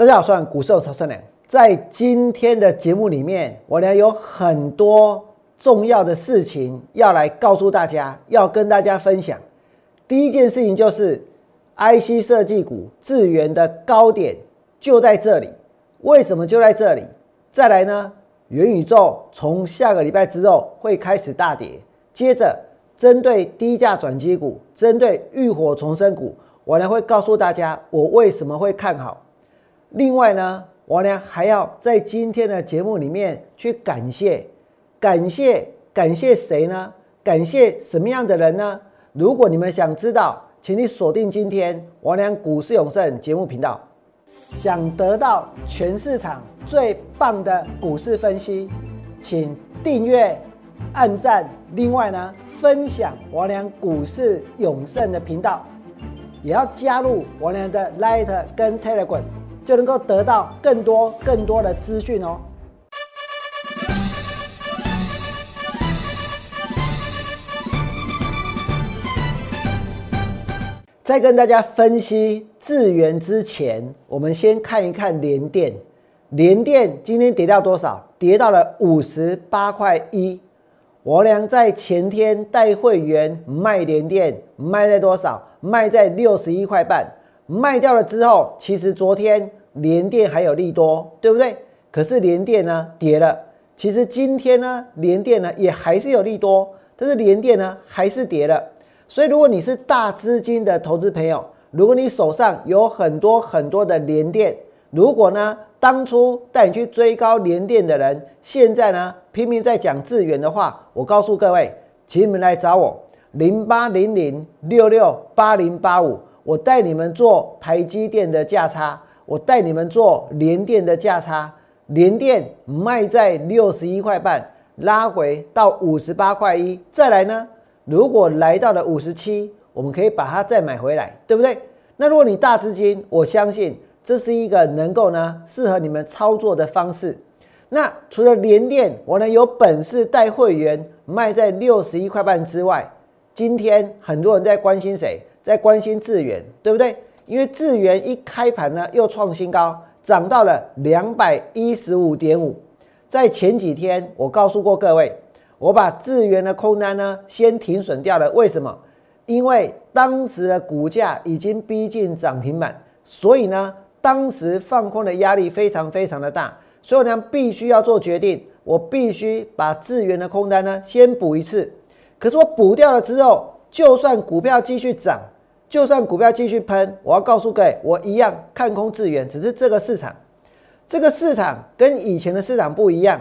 大家好，我是股市超生良。在今天的节目里面，我呢有很多重要的事情要来告诉大家，要跟大家分享。第一件事情就是 IC 设计股智源的高点就在这里，为什么就在这里？再来呢，元宇宙从下个礼拜之后会开始大跌，接着针对低价转机股，针对浴火重生股，我呢会告诉大家我为什么会看好。另外呢，我呢还要在今天的节目里面去感谢、感谢、感谢谁呢？感谢什么样的人呢？如果你们想知道，请你锁定今天王良股市永胜节目频道。想得到全市场最棒的股市分析，请订阅、按赞。另外呢，分享王良股市永胜的频道，也要加入王良的 Light 跟 Telegram。就能够得到更多更多的资讯哦。在跟大家分析智源之前，我们先看一看联电。联电今天跌到多少？跌到了五十八块一。我俩在前天带会员卖联电，卖在多少？卖在六十一块半。卖掉了之后，其实昨天联电还有利多，对不对？可是联电呢跌了。其实今天呢，联电呢也还是有利多，但是联电呢还是跌了。所以如果你是大资金的投资朋友，如果你手上有很多很多的联电，如果呢当初带你去追高联电的人，现在呢拼命在讲智远的话，我告诉各位，请你们来找我零八零零六六八零八五。我带你们做台积电的价差，我带你们做联电的价差。联电卖在六十一块半，拉回到五十八块一，再来呢？如果来到了五十七，我们可以把它再买回来，对不对？那如果你大资金，我相信这是一个能够呢适合你们操作的方式。那除了联电，我呢有本事带会员卖在六十一块半之外，今天很多人在关心谁？在关心智源，对不对？因为智源一开盘呢，又创新高，涨到了两百一十五点五。在前几天，我告诉过各位，我把智源的空单呢先停损掉了。为什么？因为当时的股价已经逼近涨停板，所以呢，当时放空的压力非常非常的大，所以呢，必须要做决定，我必须把智源的空单呢先补一次。可是我补掉了之后，就算股票继续涨，就算股票继续喷，我要告诉各位，我一样看空智源。只是这个市场，这个市场跟以前的市场不一样。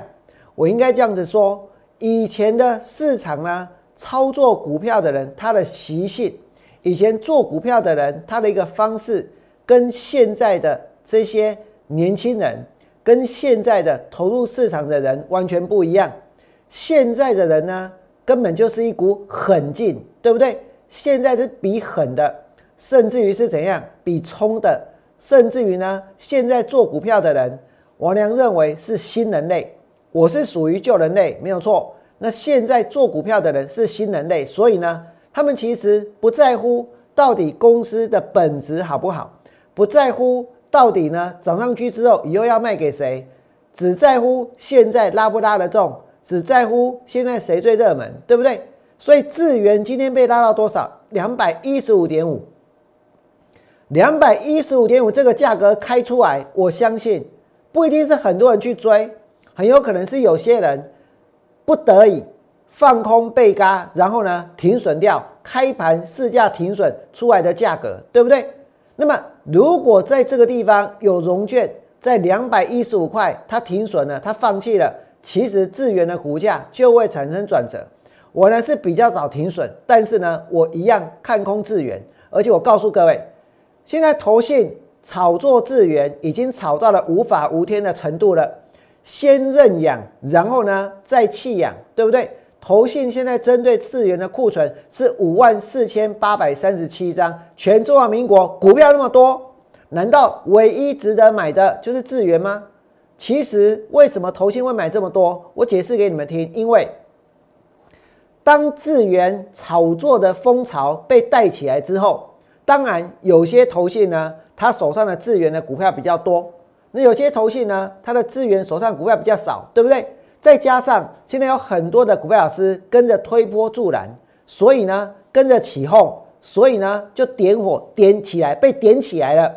我应该这样子说：以前的市场呢，操作股票的人他的习性，以前做股票的人他的一个方式，跟现在的这些年轻人，跟现在的投入市场的人完全不一样。现在的人呢？根本就是一股狠劲，对不对？现在是比狠的，甚至于是怎样比冲的，甚至于呢，现在做股票的人，王良认为是新人类，我是属于旧人类，没有错。那现在做股票的人是新人类，所以呢，他们其实不在乎到底公司的本质好不好，不在乎到底呢涨上去之后以后要卖给谁，只在乎现在拉不拉得中。只在乎现在谁最热门，对不对？所以智源今天被拉到多少？两百一十五点五，两百一十五点五这个价格开出来，我相信不一定是很多人去追，很有可能是有些人不得已放空被嘎，然后呢停损掉，开盘市价停损出来的价格，对不对？那么如果在这个地方有融券在两百一十五块，它停损了，它放弃了。其实智源的股价就会产生转折。我呢是比较早停损，但是呢我一样看空智源，而且我告诉各位，现在投信炒作智源已经炒到了无法无天的程度了。先认养，然后呢再弃养，对不对？投信现在针对智源的库存是五万四千八百三十七张，全中华民国股票那么多，难道唯一值得买的就是智源吗？其实为什么投信会买这么多？我解释给你们听。因为当智源炒作的风潮被带起来之后，当然有些投信呢，他手上的智源的股票比较多，那有些投信呢，他的资源手上股票比较少，对不对？再加上现在有很多的股票老师跟着推波助澜，所以呢跟着起哄，所以呢就点火点起来，被点起来了，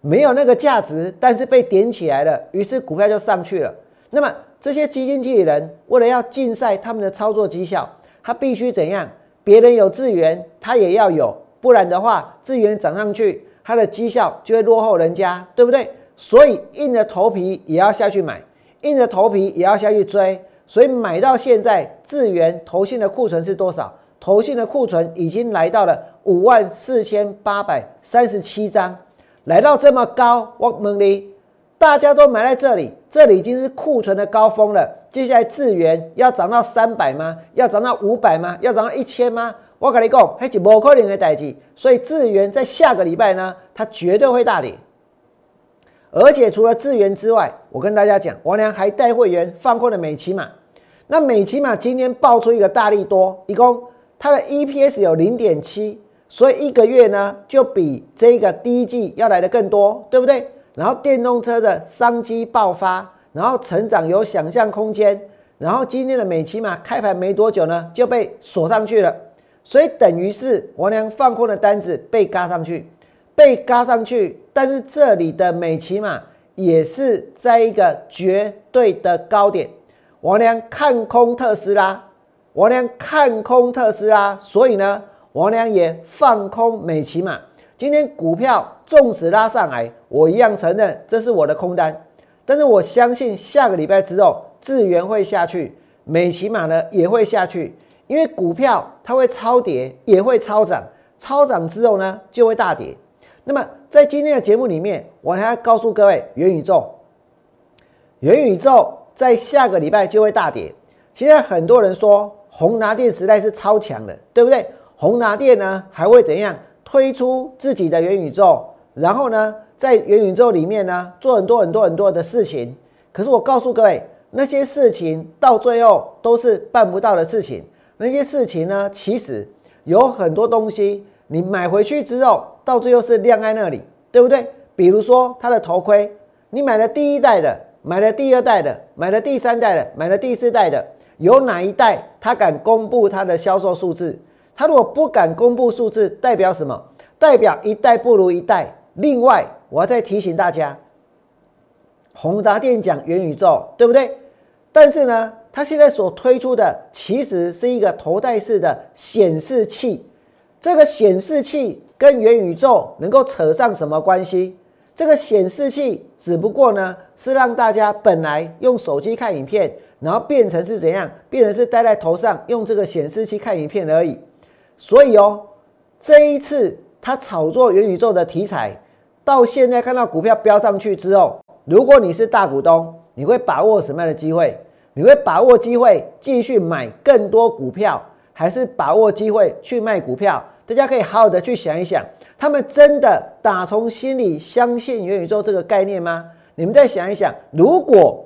没有那个价值，但是被点起来了，于是股票就上去了。那么这些基金经理人为了要竞赛他们的操作绩效，他必须怎样？别人有资源，他也要有，不然的话资源涨上去，他的绩效就会落后人家，对不对？所以硬着头皮也要下去买，硬着头皮也要下去追。所以买到现在，智源投信的库存是多少？投信的库存已经来到了五万四千八百三十七张，来到这么高，我问你，大家都买在这里，这里已经是库存的高峰了。接下来智源要涨到三百吗？要涨到五百吗？要涨到一千吗？我跟你讲，还是不可能的代志。所以智源在下个礼拜呢，它绝对会大跌。而且除了智源之外，我跟大家讲，王良还带会员放过了美琪玛。那美琪玛今天爆出一个大力多，一共它的 EPS 有零点七，所以一个月呢就比这个第一季要来的更多，对不对？然后电动车的商机爆发，然后成长有想象空间，然后今天的美骑马开盘没多久呢就被锁上去了，所以等于是王良放空的单子被嘎上去。被嘎上去，但是这里的美骑马也是在一个绝对的高点。王良看空特斯拉，王良看空特斯拉，所以呢，王良也放空美骑马。今天股票纵使拉上来，我一样承认这是我的空单。但是我相信下个礼拜之后，智源会下去，美骑马呢也会下去，因为股票它会超跌，也会超涨，超涨之后呢就会大跌。那么在今天的节目里面，我还要告诉各位，元宇宙，元宇宙在下个礼拜就会大跌。现在很多人说宏达电时代是超强的，对不对？宏达电呢还会怎样推出自己的元宇宙？然后呢，在元宇宙里面呢做很多很多很多的事情。可是我告诉各位，那些事情到最后都是办不到的事情。那些事情呢，其实有很多东西。你买回去之后，到最后是晾在那里，对不对？比如说他的头盔，你买了第一代的，买了第二代的，买了第三代的，买了第四代的，有哪一代他敢公布他的销售数字？他如果不敢公布数字，代表什么？代表一代不如一代。另外，我要再提醒大家，宏达电讲元宇宙，对不对？但是呢，他现在所推出的其实是一个头戴式的显示器。这个显示器跟元宇宙能够扯上什么关系？这个显示器只不过呢是让大家本来用手机看影片，然后变成是怎样？变成是戴在头上用这个显示器看影片而已。所以哦，这一次他炒作元宇宙的题材，到现在看到股票飙上去之后，如果你是大股东，你会把握什么样的机会？你会把握机会继续买更多股票，还是把握机会去卖股票？大家可以好好的去想一想，他们真的打从心里相信元宇宙这个概念吗？你们再想一想，如果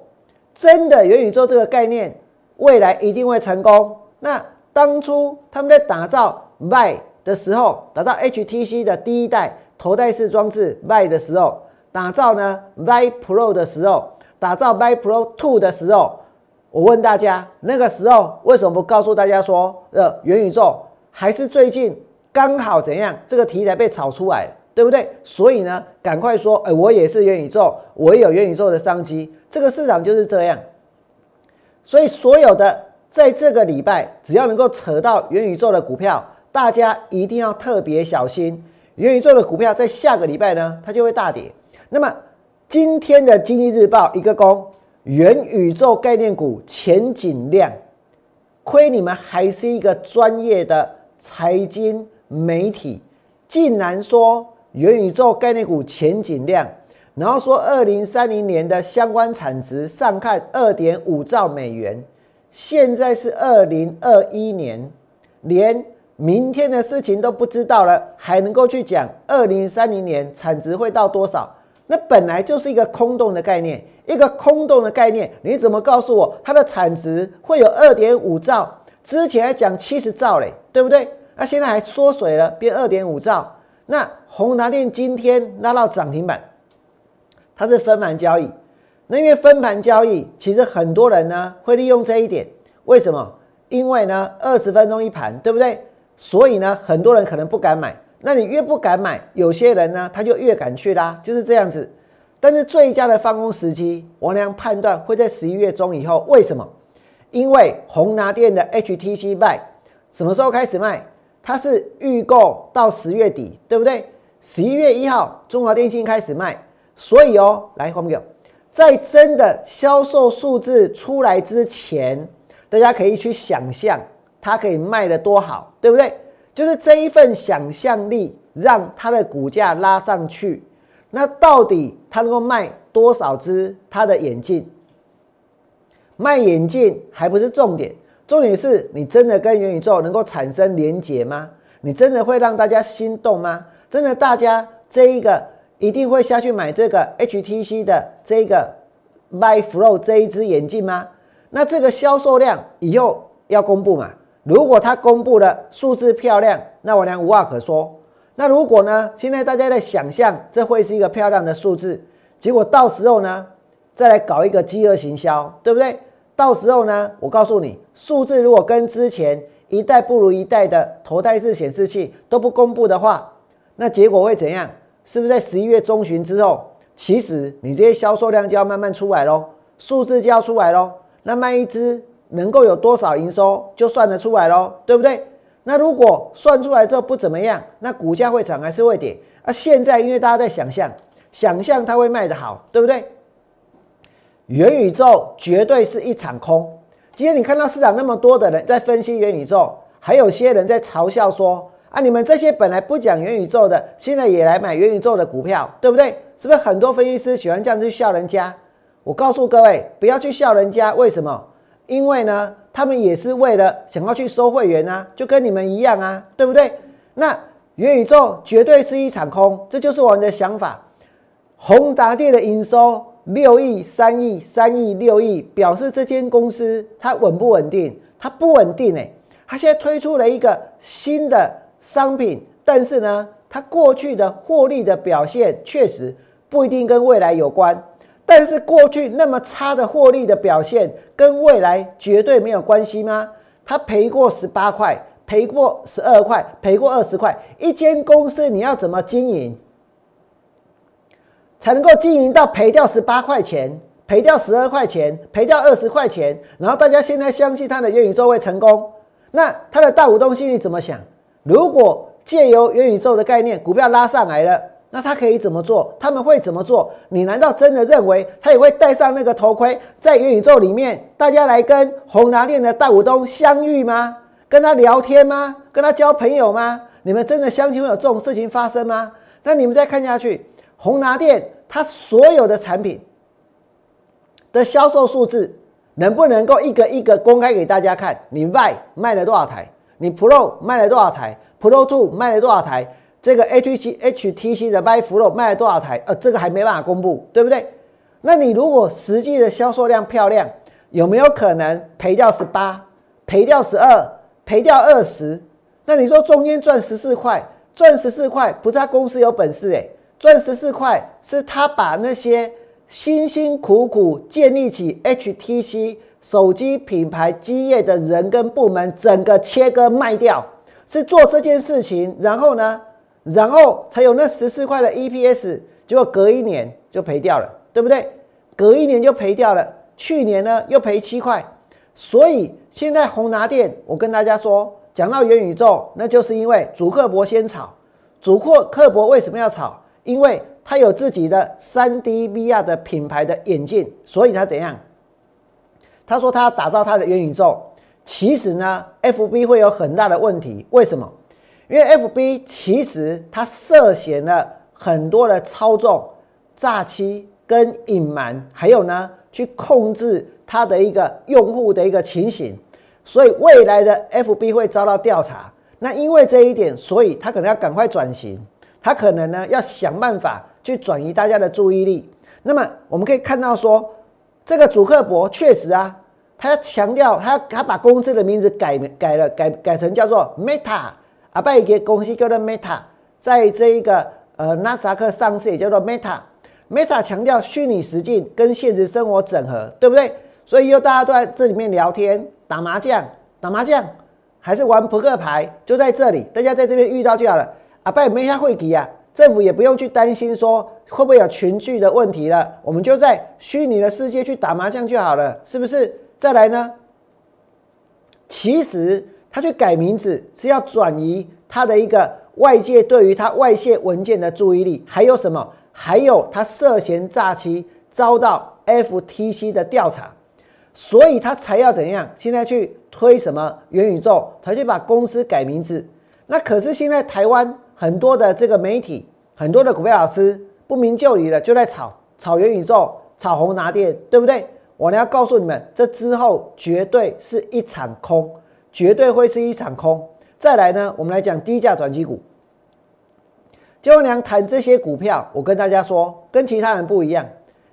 真的元宇宙这个概念未来一定会成功，那当初他们在打造 Y 的时候，打造 HTC 的第一代头戴式装置 Y 的时候，打造呢 Y Pro 的时候，打造 Y Pro Two 的时候，我问大家，那个时候为什么不告诉大家说，呃，元宇宙还是最近？刚好怎样？这个题材被炒出来，对不对？所以呢，赶快说，哎，我也是元宇宙，我也有元宇宙的商机。这个市场就是这样。所以所有的在这个礼拜，只要能够扯到元宇宙的股票，大家一定要特别小心。元宇宙的股票在下个礼拜呢，它就会大跌。那么今天的经济日报一个公元宇宙概念股前景亮，亏你们还是一个专业的财经。媒体竟然说元宇宙概念股前景亮，然后说二零三零年的相关产值上看二点五兆美元，现在是二零二一年，连明天的事情都不知道了，还能够去讲二零三零年产值会到多少？那本来就是一个空洞的概念，一个空洞的概念，你怎么告诉我它的产值会有二点五兆？之前还讲七十兆嘞，对不对？那现在还缩水了，变二点五兆。那宏达电今天拉到涨停板，它是分盘交易。那因为分盘交易，其实很多人呢会利用这一点。为什么？因为呢二十分钟一盘，对不对？所以呢很多人可能不敢买。那你越不敢买，有些人呢他就越敢去啦，就是这样子。但是最佳的放空时机，王良判断会在十一月中以后。为什么？因为宏达电的 HTC 卖什么时候开始卖？它是预购到十月底，对不对？十一月一号，中华电信开始卖。所以哦，来黄友。在真的销售数字出来之前，大家可以去想象它可以卖的多好，对不对？就是这一份想象力让它的股价拉上去。那到底它能够卖多少只它的眼镜？卖眼镜还不是重点，重点是你真的跟元宇宙能够产生连结吗？你真的会让大家心动吗？真的大家这一个。一定会下去买这个 HTC 的这个 My Flow 这一只眼镜吗？那这个销售量以后要公布嘛？如果它公布了数字漂亮，那我俩无话可说。那如果呢？现在大家在想象这会是一个漂亮的数字，结果到时候呢，再来搞一个饥饿行销，对不对？到时候呢，我告诉你，数字如果跟之前一代不如一代的头戴式显示器都不公布的话，那结果会怎样？是不是在十一月中旬之后，其实你这些销售量就要慢慢出来喽，数字就要出来喽。那卖一只能够有多少营收，就算得出来喽，对不对？那如果算出来之后不怎么样，那股价会涨还是会跌？啊，现在因为大家在想象，想象它会卖得好，对不对？元宇宙绝对是一场空。今天你看到市场那么多的人在分析元宇宙，还有些人在嘲笑说。啊！你们这些本来不讲元宇宙的，现在也来买元宇宙的股票，对不对？是不是很多分析师喜欢这样子去笑人家？我告诉各位，不要去笑人家。为什么？因为呢，他们也是为了想要去收会员啊，就跟你们一样啊，对不对？那元宇宙绝对是一场空，这就是我们的想法。宏达电的营收六亿、三亿、三亿、六亿，表示这间公司它稳不稳定？它不稳定哎！它现在推出了一个新的。商品，但是呢，它过去的获利的表现确实不一定跟未来有关。但是过去那么差的获利的表现，跟未来绝对没有关系吗？它赔过十八块，赔过十二块，赔过二十块。一间公司你要怎么经营，才能够经营到赔掉十八块钱，赔掉十二块钱，赔掉二十块钱？然后大家现在相信他的元宇宙会成功，那他的大股东心里怎么想？如果借由元宇宙的概念，股票拉上来了，那他可以怎么做？他们会怎么做？你难道真的认为他也会戴上那个头盔，在元宇宙里面，大家来跟宏达电的大股东相遇吗？跟他聊天吗？跟他交朋友吗？你们真的相信会有这种事情发生吗？那你们再看下去，宏达电它所有的产品的销售数字，能不能够一个一个公开给大家看？你卖卖了多少台？你 Pro 卖了多少台？Pro Two 卖了多少台？这个 HTC HTC 的 My Pro 卖了多少台？呃，这个还没办法公布，对不对？那你如果实际的销售量漂亮，有没有可能赔掉十八，赔掉十二，赔掉二十？那你说中间赚十四块，赚十四块不是他公司有本事诶，赚十四块是他把那些辛辛苦苦建立起 HTC。手机品牌基业的人跟部门整个切割卖掉，是做这件事情，然后呢，然后才有那十四块的 EPS，结果隔一年就赔掉了，对不对？隔一年就赔掉了，去年呢又赔七块，所以现在宏达电，我跟大家说，讲到元宇宙，那就是因为主克伯先炒，主克克伯为什么要炒？因为他有自己的三 D VR 的品牌的眼镜，所以他怎样？他说他要打造他的元宇宙，其实呢，FB 会有很大的问题。为什么？因为 FB 其实它涉嫌了很多的操纵、诈欺跟隐瞒，还有呢，去控制它的一个用户的一个情形，所以未来的 FB 会遭到调查。那因为这一点，所以他可能要赶快转型，他可能呢要想办法去转移大家的注意力。那么我们可以看到说。这个主客博确实啊，他要强调，他他把公司的名字改改了，改改成叫做 Meta 啊，把一个公司叫做 Meta，在这一个呃纳斯达克上市也叫做 Meta。Meta 强调虚拟实境跟现实生活整合，对不对？所以又大家都在这里面聊天、打麻将、打麻将，还是玩扑克牌，就在这里，大家在这边遇到就好了。啊，拜没下会题啊，政府也不用去担心说会不会有群聚的问题了，我们就在虚拟的世界去打麻将就好了，是不是？再来呢？其实他去改名字是要转移他的一个外界对于他外泄文件的注意力，还有什么？还有他涉嫌诈欺，遭到 FTC 的调查。所以他才要怎样？现在去推什么元宇宙？他就把公司改名字。那可是现在台湾很多的这个媒体，很多的股票老师不明就里了，就在炒炒元宇宙，炒红拿电，对不对？我呢要告诉你们，这之后绝对是一场空，绝对会是一场空。再来呢，我们来讲低价转机股。就娘谈这些股票，我跟大家说，跟其他人不一样，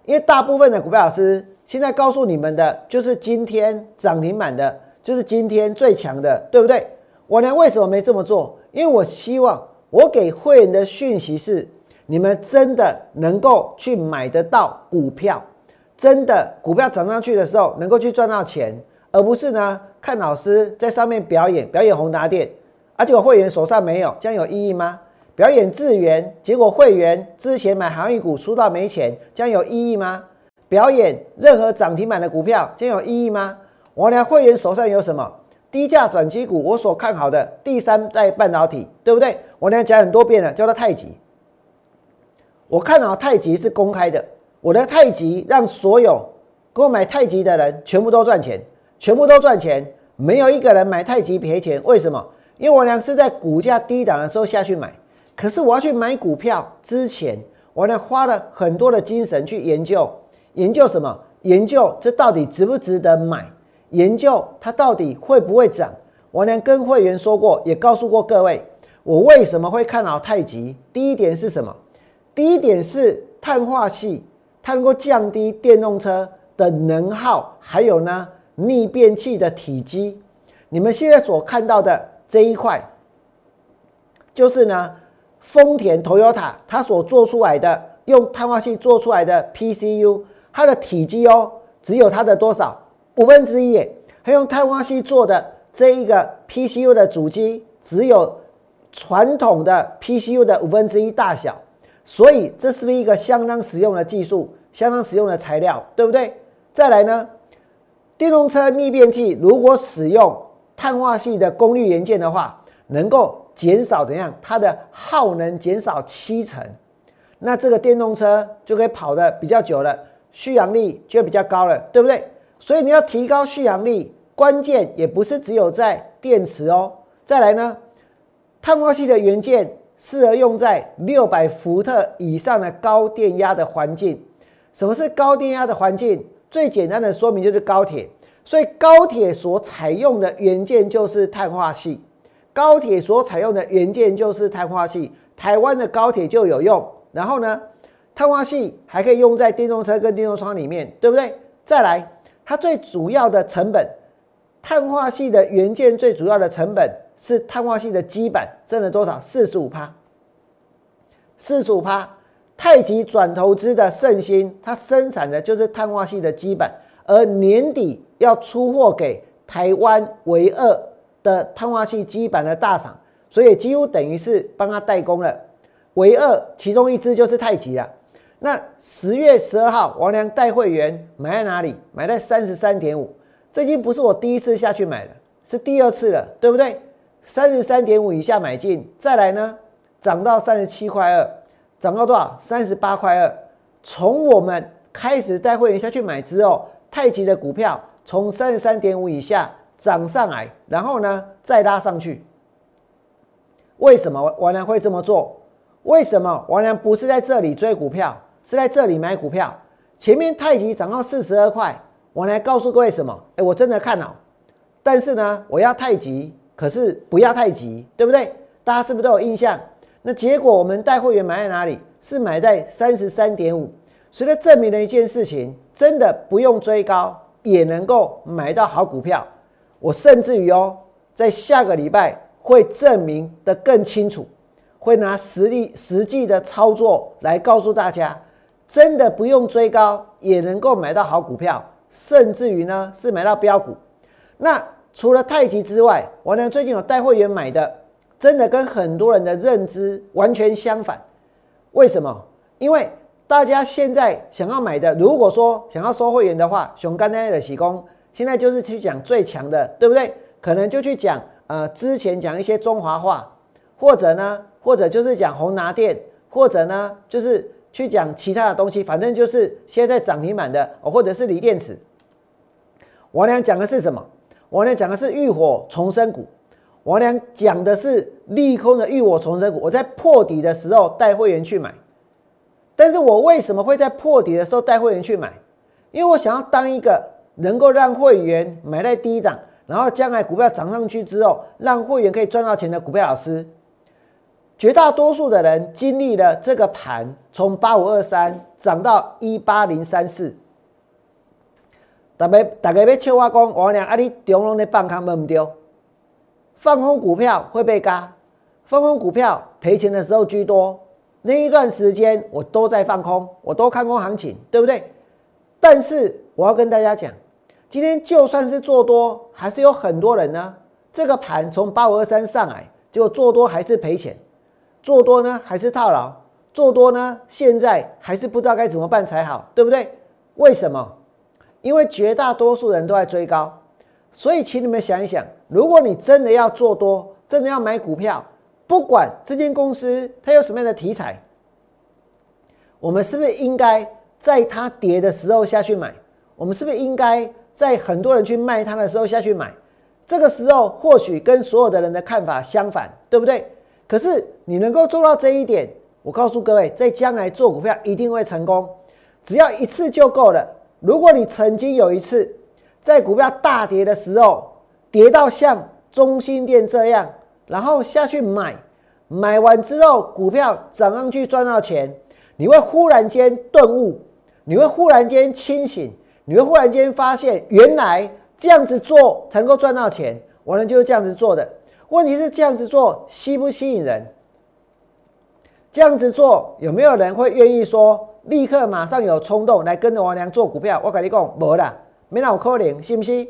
因为大部分的股票老师。现在告诉你们的就是今天涨停板的，就是今天最强的，对不对？我呢为什么没这么做？因为我希望我给会员的讯息是，你们真的能够去买得到股票，真的股票涨上去的时候能够去赚到钱，而不是呢看老师在上面表演表演宏达电，而且我会员手上没有，这样有意义吗？表演智源，结果会员之前买航运股输到没钱，这样有意义吗？表演任何涨停板的股票，将有意义吗？我俩会员手上有什么低价转机股？我所看好的第三代半导体，对不对？我俩讲很多遍了，叫做太极。我看好太极是公开的，我的太极让所有购买太极的人全部都赚钱，全部都赚钱，没有一个人买太极赔钱。为什么？因为我俩是在股价低档的时候下去买，可是我要去买股票之前，我俩花了很多的精神去研究。研究什么？研究这到底值不值得买？研究它到底会不会涨？我连跟会员说过，也告诉过各位，我为什么会看好太极？第一点是什么？第一点是碳化系，它能够降低电动车的能耗，还有呢逆变器的体积。你们现在所看到的这一块，就是呢丰田 Toyota 它所做出来的，用碳化系做出来的 PCU。它的体积哦，只有它的多少五分之一耶？还用碳化硅做的这一个 PCU 的主机，只有传统的 PCU 的五分之一大小，所以这是不是一个相当实用的技术，相当实用的材料，对不对？再来呢，电动车逆变器如果使用碳化系的功率元件的话，能够减少怎样？它的耗能减少七成，那这个电动车就可以跑得比较久了。续航力就比较高了，对不对？所以你要提高续航力，关键也不是只有在电池哦。再来呢，碳化系的元件适合用在六百伏特以上的高电压的环境。什么是高电压的环境？最简单的说明就是高铁。所以高铁所采用的元件就是碳化系，高铁所采用的元件就是碳化系。台湾的高铁就有用。然后呢？碳化系还可以用在电动车跟电动窗里面，对不对？再来，它最主要的成本，碳化系的元件最主要的成本是碳化系的基板占了多少？四十五趴。四十五趴。太极转投资的盛兴，它生产的就是碳化系的基板，而年底要出货给台湾唯二的碳化系基板的大厂，所以几乎等于是帮他代工了。唯二其中一支就是太极了。那十月十二号，王良带会员买在哪里？买在三十三点五，这已经不是我第一次下去买了，是第二次了，对不对？三十三点五以下买进，再来呢，涨到三十七块二，涨到多少？三十八块二。从我们开始带会员下去买之后，太极的股票从三十三点五以下涨上来，然后呢再拉上去。为什么王良会这么做？为什么王良不是在这里追股票？是在这里买股票，前面太极涨到四十二块，我来告诉各位什么？哎，我真的看了，但是呢，我要太极，可是不要太急，对不对？大家是不是都有印象？那结果我们带会员买在哪里？是买在三十三点五，所以证明了一件事情：真的不用追高，也能够买到好股票。我甚至于哦，在下个礼拜会证明的更清楚，会拿实力实际的操作来告诉大家。真的不用追高也能够买到好股票，甚至于呢是买到标股。那除了太极之外，王良最近有带会员买的，真的跟很多人的认知完全相反。为什么？因为大家现在想要买的，如果说想要收会员的话，熊刚才的喜功，现在就是去讲最强的，对不对？可能就去讲呃之前讲一些中华话，或者呢，或者就是讲红拿电，或者呢就是去讲其他的东西，反正就是现在涨停板的，或者是锂电池。我俩讲的是什么？我俩讲的是浴火重生股。我俩讲的是利空的浴火重生股。我在破底的时候带会员去买。但是我为什么会在破底的时候带会员去买？因为我想要当一个能够让会员买在低档，然后将来股票涨上去之后，让会员可以赚到钱的股票老师。绝大多数的人经历了这个盘从八五二三涨到一八零三四，大家大家要笑我讲，我俩啊，你中龙的放空没唔丢？放空股票会被嘎，放空股票赔钱的时候居多。那一段时间我都在放空，我都看空行情，对不对？但是我要跟大家讲，今天就算是做多，还是有很多人呢。这个盘从八五二三上来，结果做多还是赔钱，做多呢还是套牢，做多呢现在还是不知道该怎么办才好，对不对？为什么？因为绝大多数人都在追高，所以请你们想一想，如果你真的要做多，真的要买股票。不管这间公司它有什么样的题材，我们是不是应该在它跌的时候下去买？我们是不是应该在很多人去卖它的时候下去买？这个时候或许跟所有的人的看法相反，对不对？可是你能够做到这一点，我告诉各位，在将来做股票一定会成功。只要一次就够了。如果你曾经有一次在股票大跌的时候，跌到像中心店这样。然后下去买，买完之后股票涨上去赚到钱，你会忽然间顿悟，你会忽然间清醒，你会忽然间发现原来这样子做才能够赚到钱。我呢就是这样子做的。问题是这样子做吸不吸引人？这样子做有没有人会愿意说立刻马上有冲动来跟着王良做股票？我跟你讲，没啦，没那么可能，信不信？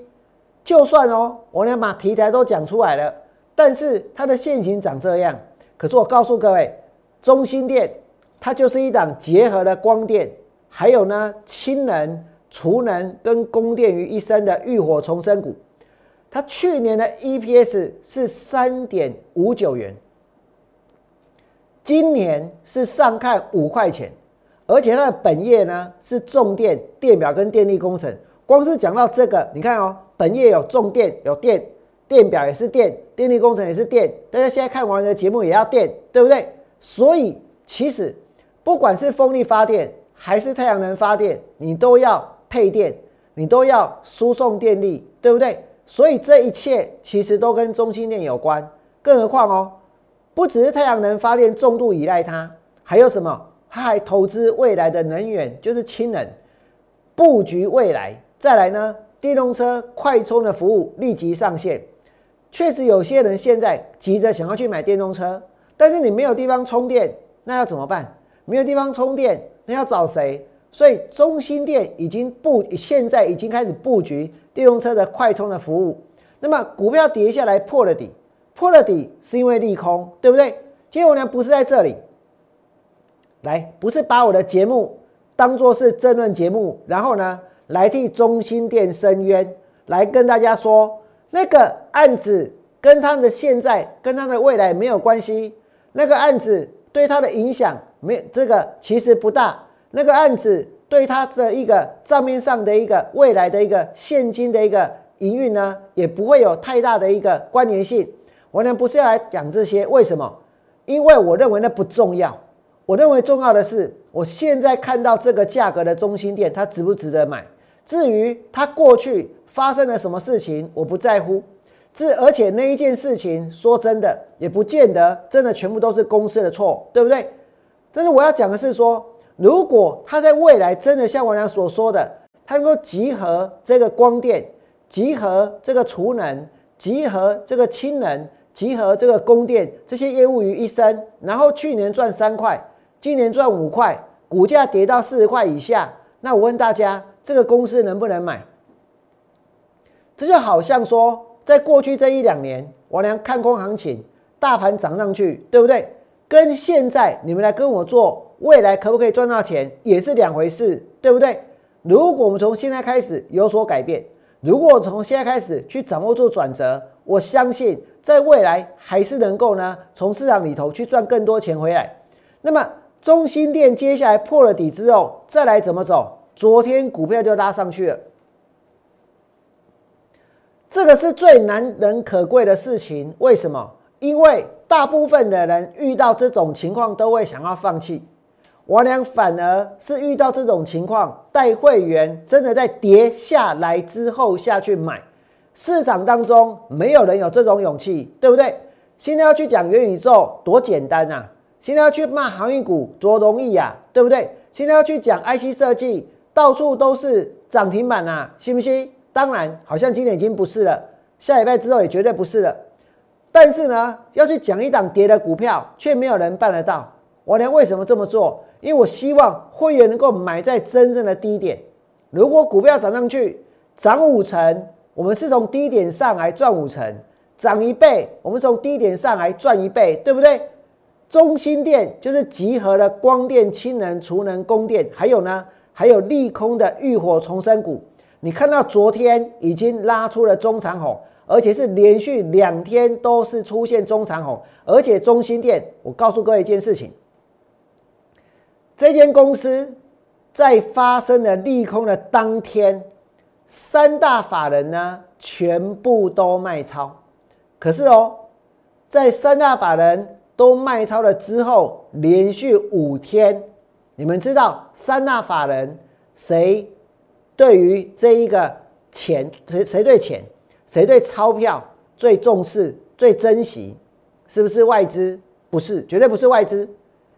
就算哦，我俩把题材都讲出来了。但是它的现形长这样，可是我告诉各位，中心电它就是一档结合了光电，还有呢氢能、储能跟供电于一身的浴火重生股。它去年的 EPS 是三点五九元，今年是上看五块钱，而且它的本业呢是重电、电表跟电力工程。光是讲到这个，你看哦，本业有重电有电。电表也是电，电力工程也是电，大家现在看完的节目也要电，对不对？所以其实不管是风力发电还是太阳能发电，你都要配电，你都要输送电力，对不对？所以这一切其实都跟中心电有关。更何况哦，不只是太阳能发电重度依赖它，还有什么？它还投资未来的能源，就是氢能，布局未来。再来呢，电动车快充的服务立即上线。确实有些人现在急着想要去买电动车，但是你没有地方充电，那要怎么办？没有地方充电，那要找谁？所以中心电已经布，现在已经开始布局电动车的快充的服务。那么股票跌下来破了底，破了底是因为利空，对不对？今天我呢不是在这里，来不是把我的节目当做是争论节目，然后呢来替中心店申冤，来跟大家说。那个案子跟他的现在跟他的未来没有关系，那个案子对他的影响没这个其实不大，那个案子对他的一个账面上的一个未来的一个现金的一个营运呢，也不会有太大的一个关联性。我呢不是要来讲这些，为什么？因为我认为那不重要，我认为重要的是我现在看到这个价格的中心店，它值不值得买？至于它过去。发生了什么事情，我不在乎。这而且那一件事情，说真的，也不见得真的全部都是公司的错，对不对？但是我要讲的是说，如果它在未来真的像我俩所说的，它能够集合这个光电，集合这个储能，集合这个氢能，集合这个供电这些业务于一身，然后去年赚三块，今年赚五块，股价跌到四十块以下，那我问大家，这个公司能不能买？这就好像说，在过去这一两年，我俩看空行情，大盘涨上去，对不对？跟现在你们来跟我做，未来可不可以赚到钱，也是两回事，对不对？如果我们从现在开始有所改变，如果从现在开始去掌握做转折，我相信在未来还是能够呢，从市场里头去赚更多钱回来。那么中心店接下来破了底之后，再来怎么走？昨天股票就拉上去了。这个是最难能可贵的事情，为什么？因为大部分的人遇到这种情况都会想要放弃，我俩反而是遇到这种情况，带会员真的在跌下来之后下去买。市场当中没有人有这种勇气，对不对？现在要去讲元宇宙多简单啊！现在要去骂航运股多容易呀，对不对？现在要去讲 IC 设计，到处都是涨停板啊，信不信？当然，好像今年已经不是了，下礼拜之后也绝对不是了。但是呢，要去讲一档跌的股票，却没有人办得到。我娘为什么这么做？因为我希望会员能够买在真正的低点。如果股票涨上去，涨五成，我们是从低点上来赚五成；涨一倍，我们从低点上来赚一倍，对不对？中心电就是集合了光电、氢能、储能、供电，还有呢，还有利空的浴火重生股。你看到昨天已经拉出了中长红，而且是连续两天都是出现中长红，而且中心店，我告诉各位一件事情，这间公司在发生了利空的当天，三大法人呢全部都卖超，可是哦，在三大法人都卖超了之后，连续五天，你们知道三大法人谁？对于这一个钱，谁谁对钱，谁对钞票最重视、最珍惜，是不是外资？不是，绝对不是外资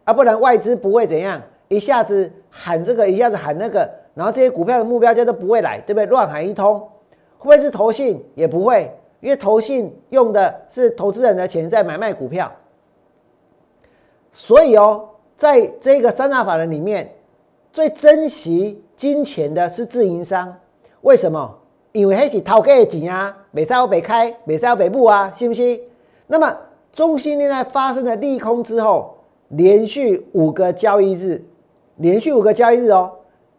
啊！不然外资不会怎样，一下子喊这个，一下子喊那个，然后这些股票的目标价都不会来，对不对？乱喊一通，会不会是投信？也不会，因为投信用的是投资人的钱在买卖股票，所以哦，在这个三大法人里面，最珍惜。金钱的是自营商，为什么？因为那是掏给钱啊，美赛欧北开，美赛欧北部啊，信不信？那么中心现在发生了利空之后，连续五个交易日，连续五个交易日哦，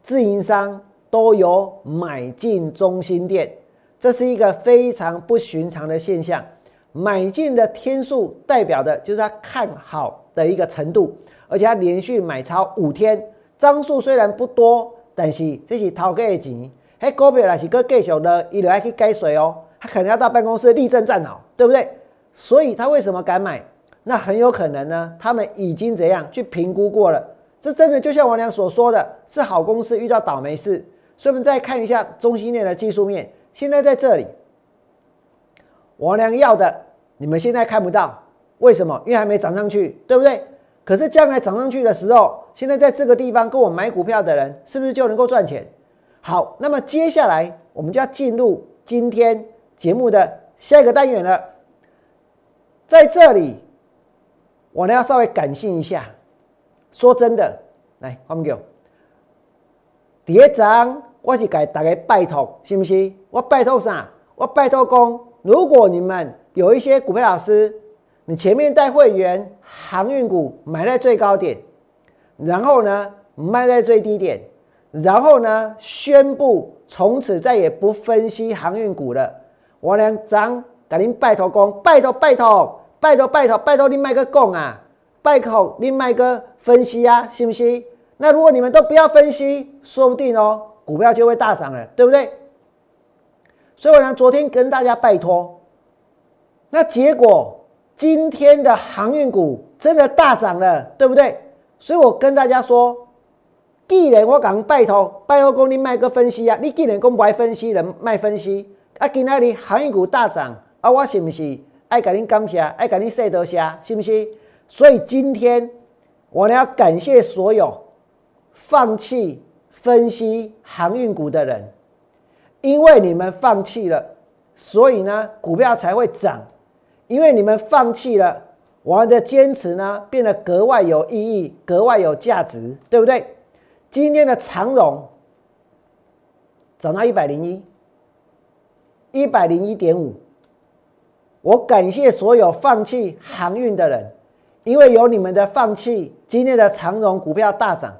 自营商都有买进中心店，这是一个非常不寻常的现象。买进的天数代表的就是他看好的一个程度，而且他连续买超五天，张数虽然不多。但是这是掏给的钱，迄股票若是搁继续了，伊就要去改税哦，他可能要到办公室立正站好，对不对？所以他为什么敢买？那很有可能呢，他们已经怎样去评估过了？这真的就像王良所说的，是好公司遇到倒霉事。所以我们再看一下中心链的技术面，现在在这里，王良要的你们现在看不到，为什么？因为还没涨上去，对不对？可是将来涨上去的时候，现在在这个地方跟我买股票的人，是不是就能够赚钱？好，那么接下来我们就要进入今天节目的下一个单元了。在这里，我呢要稍微感性一下。说真的，来，黄明哥，第一章我是给大家拜托，信不信？我拜托啥？我拜托公，如果你们有一些股票老师。你前面带会员航运股买在最高点，然后呢卖在最低点，然后呢宣布从此再也不分析航运股了。我两张给您拜托公，拜托拜托拜托拜托拜托你卖个供啊，拜托你卖个分析啊，信不信？那如果你们都不要分析，说不定哦股票就会大涨了，对不对？所以我呢昨天跟大家拜托，那结果。今天的航运股真的大涨了，对不对？所以我跟大家说，既然我讲拜托，拜托公你卖个分析啊，你既然讲不爱分析，人卖分析啊，今天的航运股大涨啊，我是不是爱给您感谢，爱给您说多谢，是不是？所以今天我呢要感谢所有放弃分析航运股的人，因为你们放弃了，所以呢，股票才会涨。因为你们放弃了，我们的坚持呢，变得格外有意义，格外有价值，对不对？今天的长荣涨到一百零一，一百零一点五。我感谢所有放弃航运的人，因为有你们的放弃，今天的长荣股票大涨。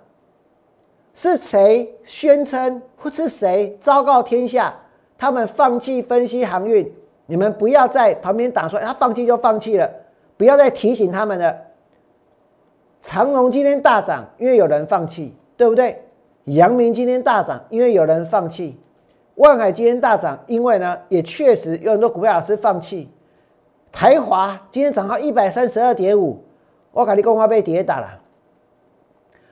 是谁宣称或是谁昭告天下，他们放弃分析航运？你们不要在旁边打说，他放弃就放弃了，不要再提醒他们了。长隆今天大涨，因为有人放弃，对不对？阳明今天大涨，因为有人放弃。万海今天大涨，因为呢，也确实有很多股票老师放弃。台华今天涨到一百三十二点五，我跟你讲，我被跌打了。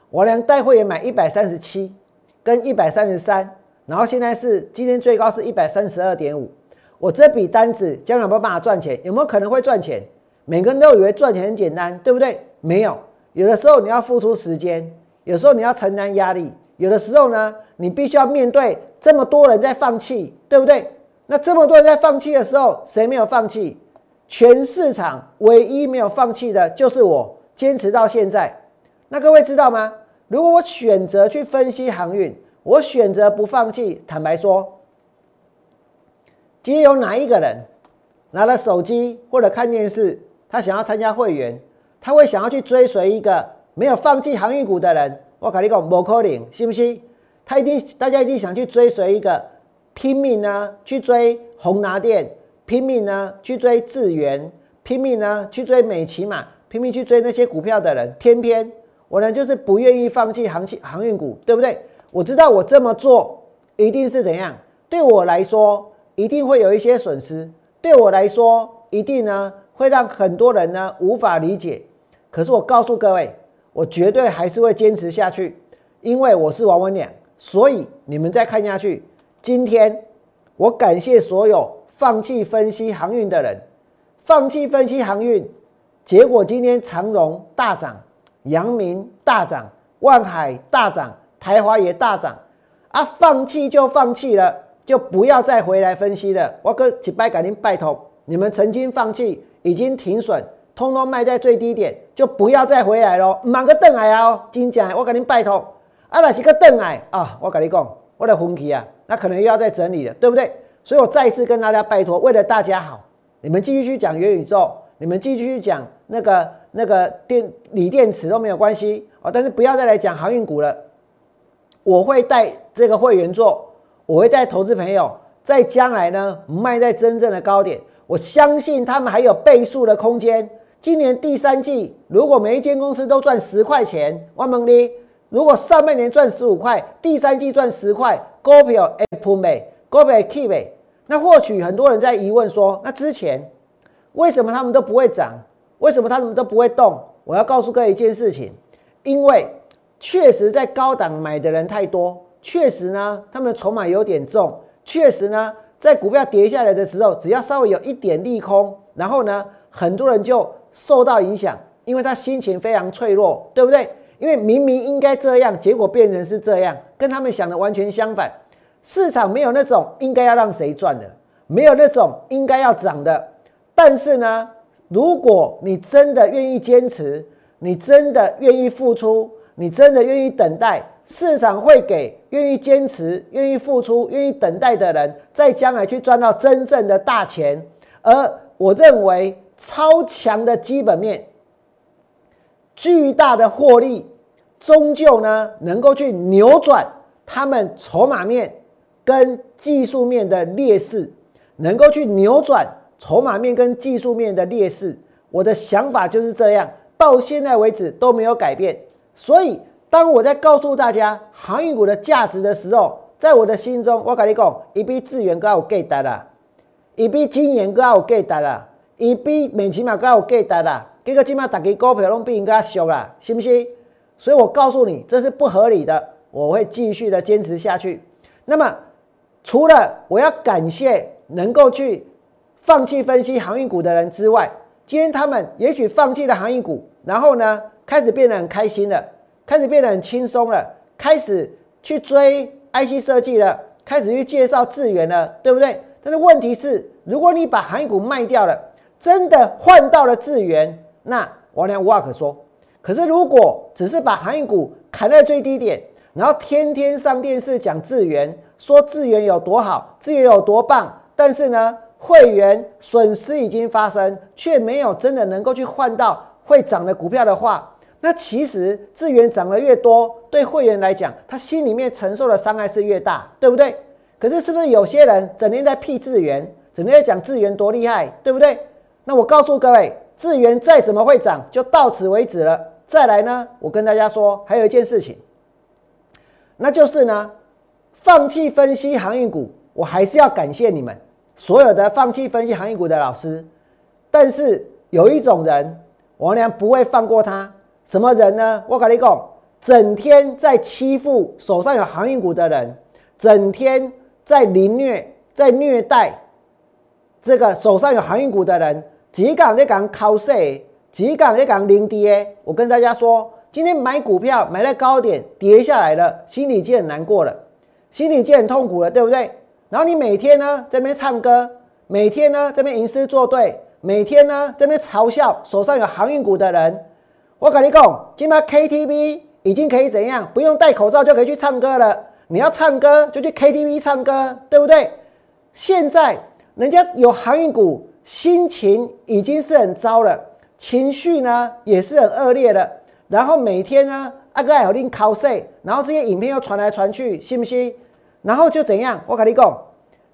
我连带会员买一百三十七跟一百三十三，然后现在是今天最高是一百三十二点五。我这笔单子将来有没有办法赚钱？有没有可能会赚钱？每个人都以为赚钱很简单，对不对？没有，有的时候你要付出时间，有时候你要承担压力，有的时候呢，你必须要面对这么多人在放弃，对不对？那这么多人在放弃的时候，谁没有放弃？全市场唯一没有放弃的就是我，坚持到现在。那各位知道吗？如果我选择去分析航运，我选择不放弃，坦白说。今天有哪一个人拿了手机或者看电视，他想要参加会员，他会想要去追随一个没有放弃航运股的人？我跟你讲，不可能，信不信？他一定，大家一定想去追随一个拼命呢，去追宏达电，拼命呢去追智源，拼命呢去追美骑马，拼命去追那些股票的人。偏偏我呢，就是不愿意放弃航气航运股，对不对？我知道我这么做一定是怎样，对我来说。一定会有一些损失，对我来说，一定呢会让很多人呢无法理解。可是我告诉各位，我绝对还是会坚持下去，因为我是王文良。所以你们再看下去，今天我感谢所有放弃分析航运的人，放弃分析航运，结果今天长荣大涨，阳明大涨，万海大涨，台华也大涨，啊，放弃就放弃了。就不要再回来分析了。我跟几拜赶紧拜托你们，曾经放弃，已经停损，通通卖在最低点，就不要再回来喽。满个邓矮哦，金讲，我赶紧拜托。啊，那是个邓矮啊，我跟你讲，我的分期啊，那可能又要再整理了，对不对？所以我再一次跟大家拜托，为了大家好，你们继续去讲元宇宙，你们继续去讲那个那个电锂电池都没有关系哦，但是不要再来讲航运股了。我会带这个会员做。我会带投资朋友在将来呢卖在真正的高点，我相信他们还有倍数的空间。今年第三季，如果每一间公司都赚十块钱，万蒙利；如果上半年赚十五块，第三季赚十块，股票 Apple 美，股票 Keep 美。那或许很多人在疑问说，那之前为什么他们都不会涨？为什么他们都不会动？我要告诉各位一件事情，因为确实在高档买的人太多。确实呢，他们筹码有点重。确实呢，在股票跌下来的时候，只要稍微有一点利空，然后呢，很多人就受到影响，因为他心情非常脆弱，对不对？因为明明应该这样，结果变成是这样，跟他们想的完全相反。市场没有那种应该要让谁赚的，没有那种应该要涨的。但是呢，如果你真的愿意坚持，你真的愿意付出，你真的愿意等待。市场会给愿意坚持、愿意付出、愿意等待的人，在将来去赚到真正的大钱。而我认为，超强的基本面、巨大的获利，终究呢能够去扭转他们筹码面跟技术面的劣势，能够去扭转筹码面跟技术面的劣势。我的想法就是这样，到现在为止都没有改变，所以。当我在告诉大家航运股的价值的时候，在我的心中，我跟你讲，一笔资源哥有给达啦，一笔金研哥有给达啦，一笔美骑马哥有给达啦，结果今码大家股票拢比人家俗啦，信不信？所以我告诉你，这是不合理的，我会继续的坚持下去。那么，除了我要感谢能够去放弃分析航运股的人之外，今天他们也许放弃了航运股，然后呢，开始变得很开心了。开始变得很轻松了，开始去追 IC 设计了，开始去介绍智源了，对不对？但是问题是，如果你把航运股卖掉了，真的换到了智源，那王良无话可说。可是如果只是把航运股砍在最低点，然后天天上电视讲智源，说智源有多好，智源有多棒，但是呢，会员损失已经发生，却没有真的能够去换到会涨的股票的话，那其实资源涨得越多，对会员来讲，他心里面承受的伤害是越大，对不对？可是是不是有些人整天在屁资源，整天在讲资源多厉害，对不对？那我告诉各位，资源再怎么会涨，就到此为止了。再来呢，我跟大家说，还有一件事情，那就是呢，放弃分析航运股，我还是要感谢你们所有的放弃分析航运股的老师。但是有一种人，王良不会放过他。什么人呢？我跟你讲，整天在欺负手上有航运股的人，整天在凌虐、在虐待这个手上有航运股的人。几港在讲靠势，几港在讲零跌。我跟大家说，今天买股票买在高点，跌下来了，心里就很难过了，心里就很痛苦了，对不对？然后你每天呢在那边唱歌，每天呢在那边吟诗作对，每天呢这边嘲笑手上有航运股的人。我跟你讲，今天 KTV 已经可以怎样？不用戴口罩就可以去唱歌了。你要唱歌就去 KTV 唱歌，对不对？现在人家有航运股。心情已经是很糟了，情绪呢也是很恶劣的。然后每天呢，阿哥有拎 cos，然后这些影片又传来传去，信不信？然后就怎样？我跟你讲，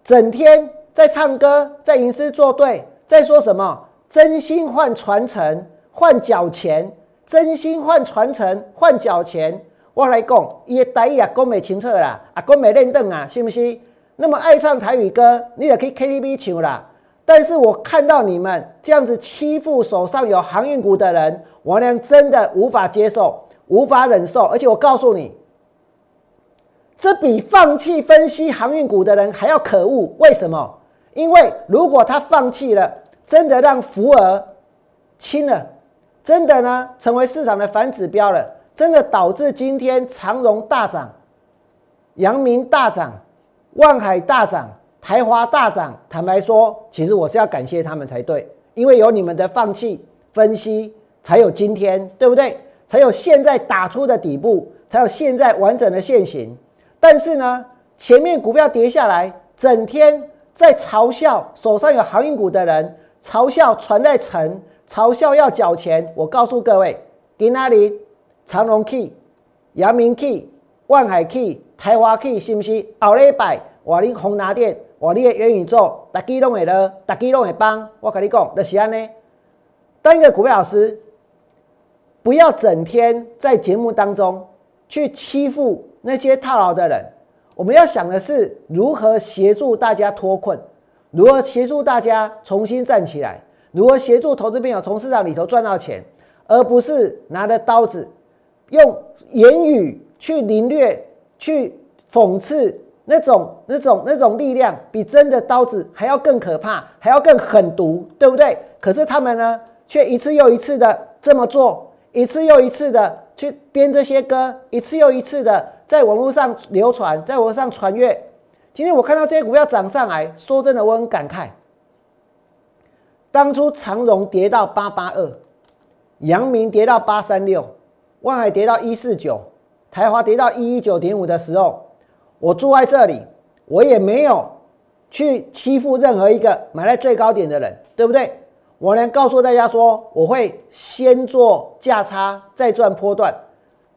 整天在唱歌，在吟诗作对，在说什么？真心换传承，换脚钱；真心换传承，换脚钱。我来讲，伊台语也讲不清楚啦，啊，讲没认凳啊，信不信？那么爱唱台语歌，你也可以 KTV 唱啦。但是我看到你们这样子欺负手上有航运股的人，王良真的无法接受，无法忍受。而且我告诉你，这比放弃分析航运股的人还要可恶。为什么？因为如果他放弃了，真的让福尔清了，真的呢成为市场的反指标了，真的导致今天长荣大涨，阳明大涨，万海大涨。台华大涨，坦白说，其实我是要感谢他们才对，因为有你们的放弃分析，才有今天，对不对？才有现在打出的底部，才有现在完整的现形。但是呢，前面股票跌下来，整天在嘲笑手上有航运股的人，嘲笑船在沉，嘲笑要缴钱。我告诉各位，给哪里？长隆 key、阳明 key、万海 key、台华 key，是不是？后礼拜我拎宏达电。我你的元宇宙，大家拢会了，大家拢会帮。我跟你讲，就是安呢。当一个股票老师，不要整天在节目当中去欺负那些套牢的人。我们要想的是如何协助大家脱困，如何协助大家重新站起来，如何协助投资朋友从市场里头赚到钱，而不是拿着刀子用言语去凌虐、去讽刺。那种、那种、那种力量比真的刀子还要更可怕，还要更狠毒，对不对？可是他们呢，却一次又一次的这么做，一次又一次的去编这些歌，一次又一次的在网络上流传，在网上传阅。今天我看到这些股票涨上来，说真的，我很感慨。当初长荣跌到八八二，阳明跌到八三六，万海跌到一四九，台华跌到一一九点五的时候。我住在这里，我也没有去欺负任何一个买在最高点的人，对不对？我能告诉大家说，我会先做价差，再赚波段。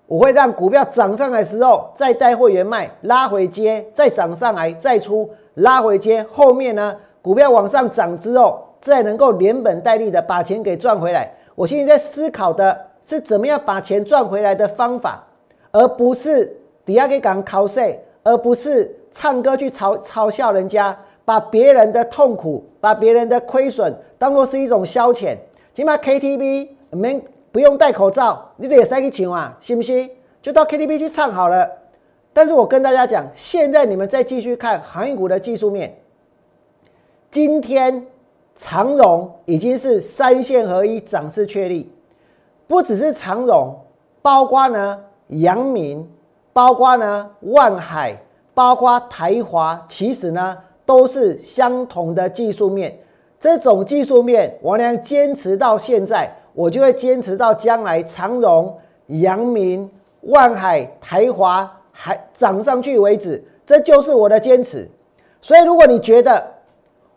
我会让股票涨上来的时候，再带会员卖，拉回接，再涨上来再出，拉回接。后面呢，股票往上涨之后，再能够连本带利的把钱给赚回来。我现在在思考的是怎么样把钱赚回来的方法，而不是底下给讲考税。而不是唱歌去嘲嘲笑人家，把别人的痛苦、把别人的亏损当做是一种消遣。起码 KTV 没不用戴口罩，你得塞去唱啊，信不信？就到 KTV 去唱好了。但是我跟大家讲，现在你们再继续看航运股的技术面，今天长荣已经是三线合一，涨势确立，不只是长荣，包括呢阳明。包括呢，万海，包括台华，其实呢都是相同的技术面。这种技术面，我能坚持到现在，我就会坚持到将来。长荣、阳明、万海、台华还涨上去为止，这就是我的坚持。所以，如果你觉得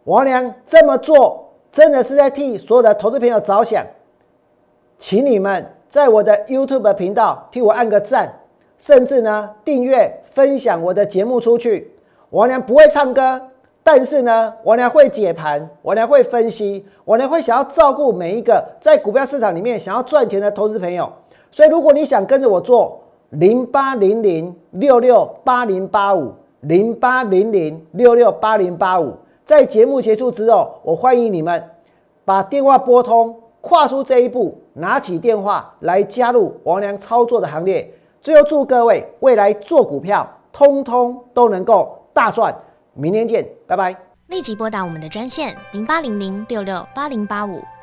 王良这么做真的是在替所有的投资朋友着想，请你们在我的 YouTube 频道替我按个赞，甚至呢订阅、分享我的节目出去。王良不会唱歌，但是呢，王良会解盘，王良会分析，王良会想要照顾每一个在股票市场里面想要赚钱的投资朋友。所以，如果你想跟着我做零八零零六六八零八五。零八零零六六八零八五，在节目结束之后，我欢迎你们把电话拨通，跨出这一步，拿起电话来加入王良操作的行列。最后祝各位未来做股票，通通都能够大赚。明天见，拜拜。立即拨打我们的专线零八零零六六八零八五。